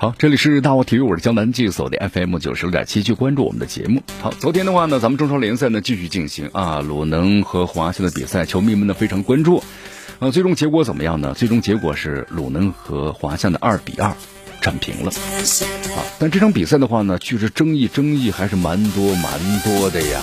好，这里是大话体育，我是江南记锁定 FM 九十六点七，去关注我们的节目。好，昨天的话呢，咱们中超联赛呢继续进行啊，鲁能和华夏的比赛，球迷们呢非常关注。啊，最终结果怎么样呢？最终结果是鲁能和华夏的二比二战平了。啊，但这场比赛的话呢，确实争议争议还是蛮多蛮多的呀。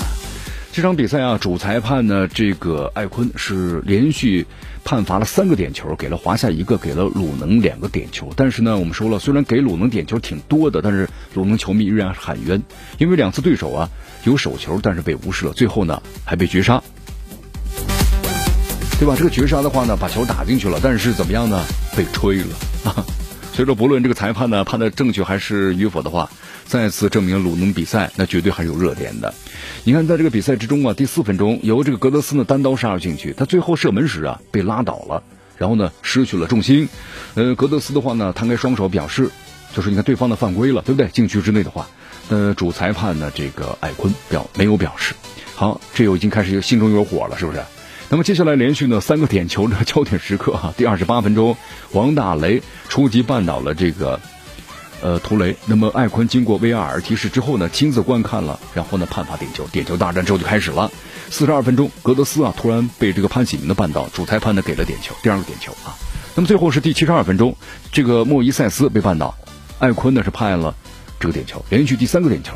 这场比赛啊，主裁判呢，这个艾坤是连续判罚了三个点球，给了华夏一个，给了鲁能两个点球。但是呢，我们说了，虽然给鲁能点球挺多的，但是鲁能球迷依然喊冤，因为两次对手啊有手球，但是被无视了，最后呢还被绝杀，对吧？这个绝杀的话呢，把球打进去了，但是怎么样呢？被吹了啊！所以说，不论这个裁判呢判的正确还是与否的话。再次证明鲁能比赛那绝对还是有热点的。你看，在这个比赛之中啊，第四分钟由这个格德斯呢单刀杀入禁区，他最后射门时啊被拉倒了，然后呢失去了重心。呃，格德斯的话呢摊开双手表示，就是你看对方的犯规了，对不对？禁区之内的话，呃，主裁判呢这个艾坤表没有表示。好，这又已经开始有心中有火了，是不是？那么接下来连续呢三个点球的焦点时刻哈，第二十八分钟，王大雷出击绊倒了这个。呃，图雷。那么艾坤经过 VAR 提示之后呢，亲自观看了，然后呢判罚点球，点球大战之后就开始了。四十二分钟，格德斯啊突然被这个潘喜明的绊倒，主裁判呢给了点球，第二个点球啊。那么最后是第七十二分钟，这个莫伊塞斯被绊倒，艾坤呢是判了这个点球，连续第三个点球。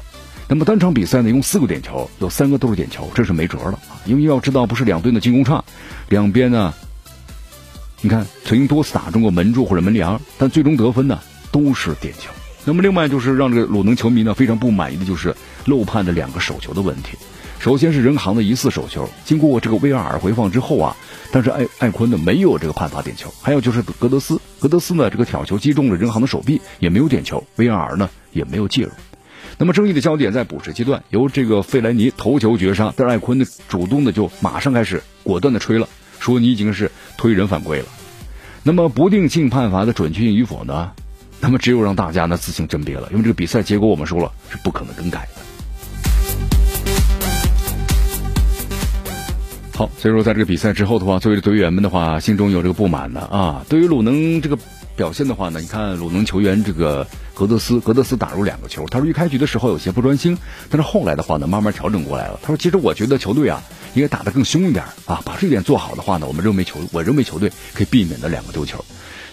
那么单场比赛呢用四个点球，有三个都是点球，这是没辙了啊。因为要知道，不是两队的进攻差，两边呢，你看曾经多次打中过门柱或者门梁，但最终得分呢都是点球。那么另外就是让这个鲁能球迷呢非常不满意的就是漏判的两个手球的问题。首先是任航的疑似手球，经过这个 VAR 回放之后啊，但是艾艾坤呢没有这个判罚点球。还有就是格德斯，格德斯呢这个挑球击中了任航的手臂，也没有点球，VAR 呢也没有介入。那么争议的焦点在补时阶段，由这个费莱尼头球绝杀，但是艾昆的主动的就马上开始果断的吹了，说你已经是推人犯规了。那么不定性判罚的准确性与否呢？那么只有让大家呢自行甄别了，因为这个比赛结果我们说了是不可能更改的。好，所以说在这个比赛之后的话，作为队员们的话，心中有这个不满的啊。对于鲁能这个表现的话呢，你看鲁能球员这个格德斯，格德斯打入两个球，他说一开局的时候有些不专心，但是后来的话呢，慢慢调整过来了。他说其实我觉得球队啊应该打得更凶一点啊，把这一点做好的话呢，我们认为球，我认为球队可以避免的两个丢球。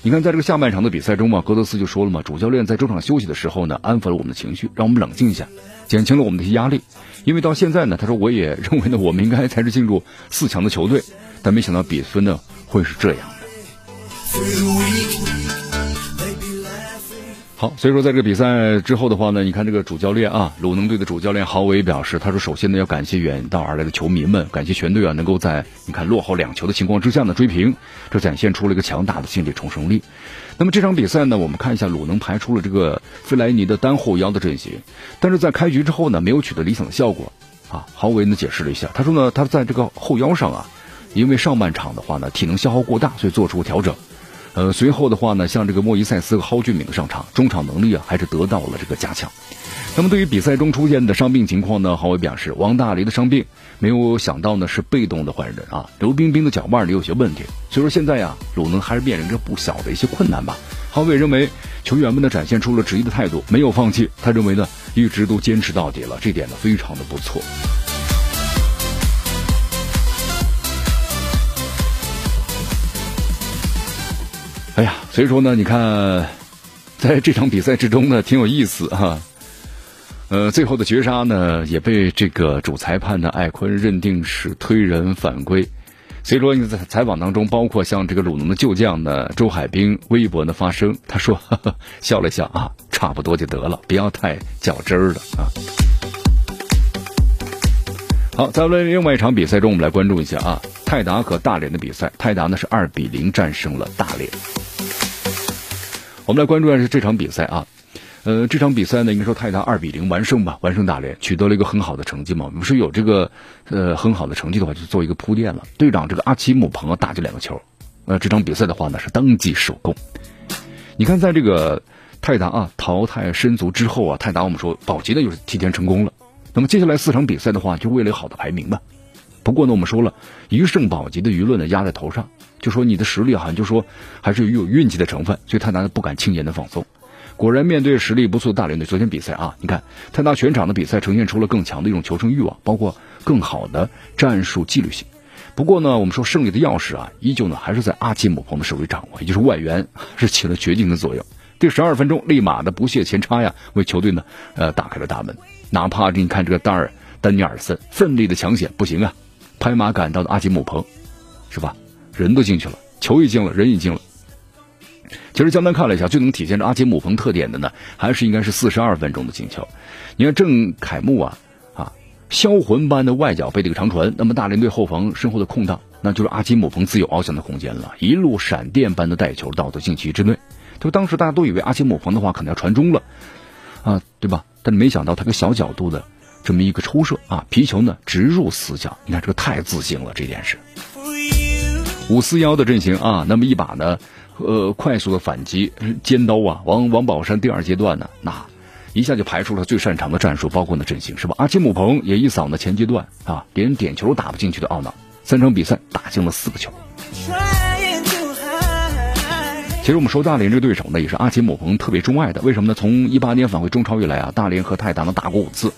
你看，在这个下半场的比赛中嘛，格德斯就说了嘛，主教练在中场休息的时候呢，安抚了我们的情绪，让我们冷静一下，减轻了我们的一些压力。因为到现在呢，他说我也认为呢，我们应该才是进入四强的球队，但没想到比分呢会是这样的。好，所以说在这个比赛之后的话呢，你看这个主教练啊，鲁能队的主教练郝伟表示，他说首先呢要感谢远道而来的球迷们，感谢全队啊能够在你看落后两球的情况之下呢追平，这展现出了一个强大的心理重生力。那么这场比赛呢，我们看一下鲁能排出了这个费莱尼的单后腰的阵型，但是在开局之后呢没有取得理想的效果啊。郝伟呢解释了一下，他说呢他在这个后腰上啊，因为上半场的话呢体能消耗过大，所以做出调整。呃，随后的话呢，像这个莫伊塞斯和蒿俊闵的上场，中场能力啊还是得到了这个加强。那么对于比赛中出现的伤病情况呢，郝伟表示，王大雷的伤病没有想到呢是被动的换人啊，刘彬彬的脚腕里有些问题，所以说现在呀，鲁能还是面临着不小的一些困难吧。郝伟认为球员们呢展现出了职业的态度，没有放弃，他认为呢一直都坚持到底了，这点呢非常的不错。哎呀，所以说呢，你看，在这场比赛之中呢，挺有意思哈。呃，最后的绝杀呢，也被这个主裁判的艾坤认定是推人犯规。所以说你在采访当中，包括像这个鲁能的旧将呢周海滨微博呢发声，他说呵呵 笑了笑啊，差不多就得了，不要太较真儿了啊。好，在另外一场比赛中，我们来关注一下啊，泰达和大连的比赛，泰达呢是二比零战胜了大连。我们来关注的是这场比赛啊，呃，这场比赛呢，应该说泰达二比零完胜吧，完胜大连，取得了一个很好的成绩嘛。我们说有这个呃很好的成绩的话，就做一个铺垫了。队长这个阿奇姆彭啊打进两个球，呃，这场比赛的话呢是当即首攻。你看，在这个泰达啊淘汰申足之后啊，泰达我们说保级呢又是提前成功了。那么接下来四场比赛的话，就为了好的排名吧。不过呢，我们说了一胜保级的舆论呢压在头上，就说你的实力好像就说还是有运气的成分，所以泰达不敢轻言的放松。果然，面对实力不错的大连队，昨天比赛啊，你看泰达全场的比赛呈现出了更强的一种求胜欲望，包括更好的战术纪律性。不过呢，我们说胜利的钥匙啊，依旧呢还是在阿基姆彭的手里掌握，也就是外援是起了决定的作用。第十二分钟，立马的不懈前插呀，为球队呢呃打开了大门。哪怕你看这个丹尔丹尼尔森奋力的抢险，不行啊，拍马赶到的阿基姆彭，是吧？人都进去了，球也进了，人也进了。其实江南看了一下，最能体现着阿基姆彭特点的呢，还是应该是四十二分钟的进球。你看郑凯木啊啊，销魂般的外脚背这个长传，那么大连队后防身后的空档，那就是阿基姆彭自有翱翔的空间了，一路闪电般的带球到的禁区之内。就当时大家都以为阿基姆彭的话可能要传中了啊，对吧？但是没想到他个小角度的这么一个抽射啊，皮球呢直入死角。你看这个太自信了，这件事。五四幺的阵型啊，那么一把呢。呃，快速的反击，尖刀啊！王王宝山第二阶段呢，那一下就排出了最擅长的战术，包括呢阵型是吧？阿基姆彭也一扫呢前阶段啊，连点球打不进去的懊恼。三场比赛打进了四个球。其实我们说大连这个对手呢，也是阿基姆彭特别钟爱的。为什么呢？从一八年返回中超以来啊，大连和泰达呢打过五次，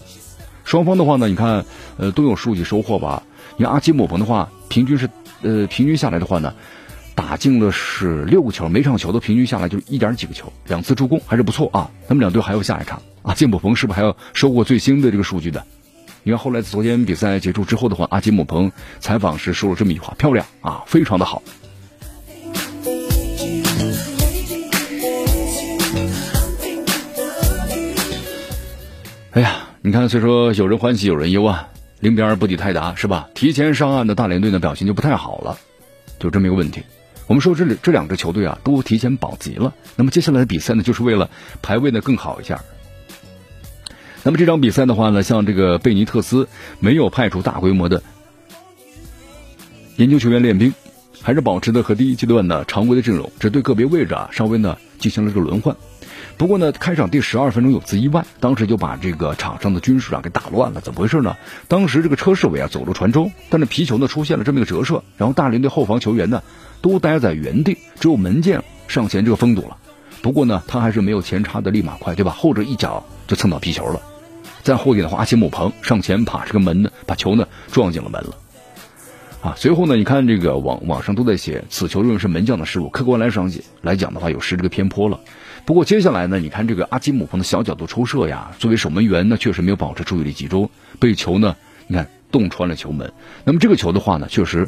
双方的话呢，你看呃都有数据收获吧？你看阿基姆彭的话，平均是呃平均下来的话呢。打进了是六个球，每场球都平均下来就一点几个球，两次助攻还是不错啊。他们两队还有下一场啊，金姆彭是不是还要收获最新的这个数据的？你看后来昨天比赛结束之后的话，阿金姆彭采访时说了这么一句话：漂亮啊，非常的好。哎呀，你看，虽说有人欢喜有人忧啊，零比二不敌泰达是吧？提前上岸的大连队呢表现就不太好了，就这么一个问题。我们说这里这两支球队啊都提前保级了，那么接下来的比赛呢，就是为了排位呢更好一下。那么这场比赛的话呢，像这个贝尼特斯没有派出大规模的研究球员练兵，还是保持的和第一阶段呢常规的阵容，只对个别位置啊稍微呢进行了这个轮换。不过呢，开场第十二分钟有次意外，当时就把这个场上的军事啊给打乱了。怎么回事呢？当时这个车世伟啊走入传中，但是皮球呢出现了这么一个折射，然后大连队后防球员呢。都待在原地，只有门将上前这个封堵了。不过呢，他还是没有前插的立马快，对吧？后者一脚就蹭到皮球了。在后点的话，阿奇姆彭上前把这个门呢，把球呢撞进了门了。啊，随后呢，你看这个网网上都在写此球认为是门将的失误，客观来上讲来讲的话，有失这个偏颇了。不过接下来呢，你看这个阿基姆彭的小角度抽射呀，作为守门员呢，确实没有保持注意力集中，被球呢，你看洞穿了球门。那么这个球的话呢，确实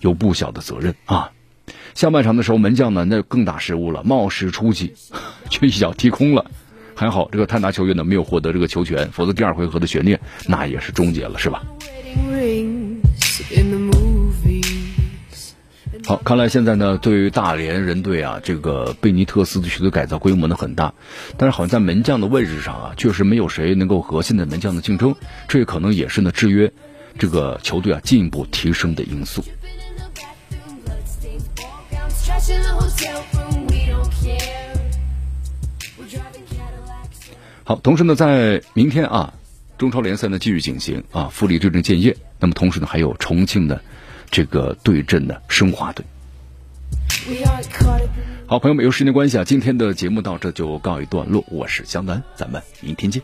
有不小的责任啊。下半场的时候，门将呢那更大失误了，冒失出击，却一脚踢空了。还好这个泰达球员呢没有获得这个球权，否则第二回合的悬念那也是终结了，是吧？好，看来现在呢，对于大连人队啊，这个贝尼特斯的球队改造规模呢很大，但是好像在门将的位置上啊，确实没有谁能够和现在门将的竞争，这也可能也是呢制约这个球队啊进一步提升的因素。好，同时呢，在明天啊，中超联赛呢继续进行啊，富力对阵建业。那么同时呢，还有重庆的这个对阵的申花队。好，朋友们，由时间关系啊，今天的节目到这就告一段落。我是江南，咱们明天见。